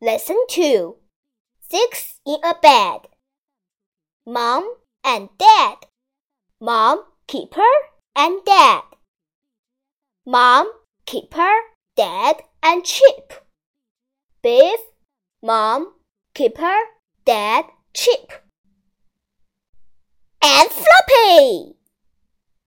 Lesson 2 Six in a bed. Mom and Dad. Mom, Kipper, and Dad. Mom, Kipper, Dad, and Chip. Biff, Mom, Kipper, Dad, Chip. And Floppy!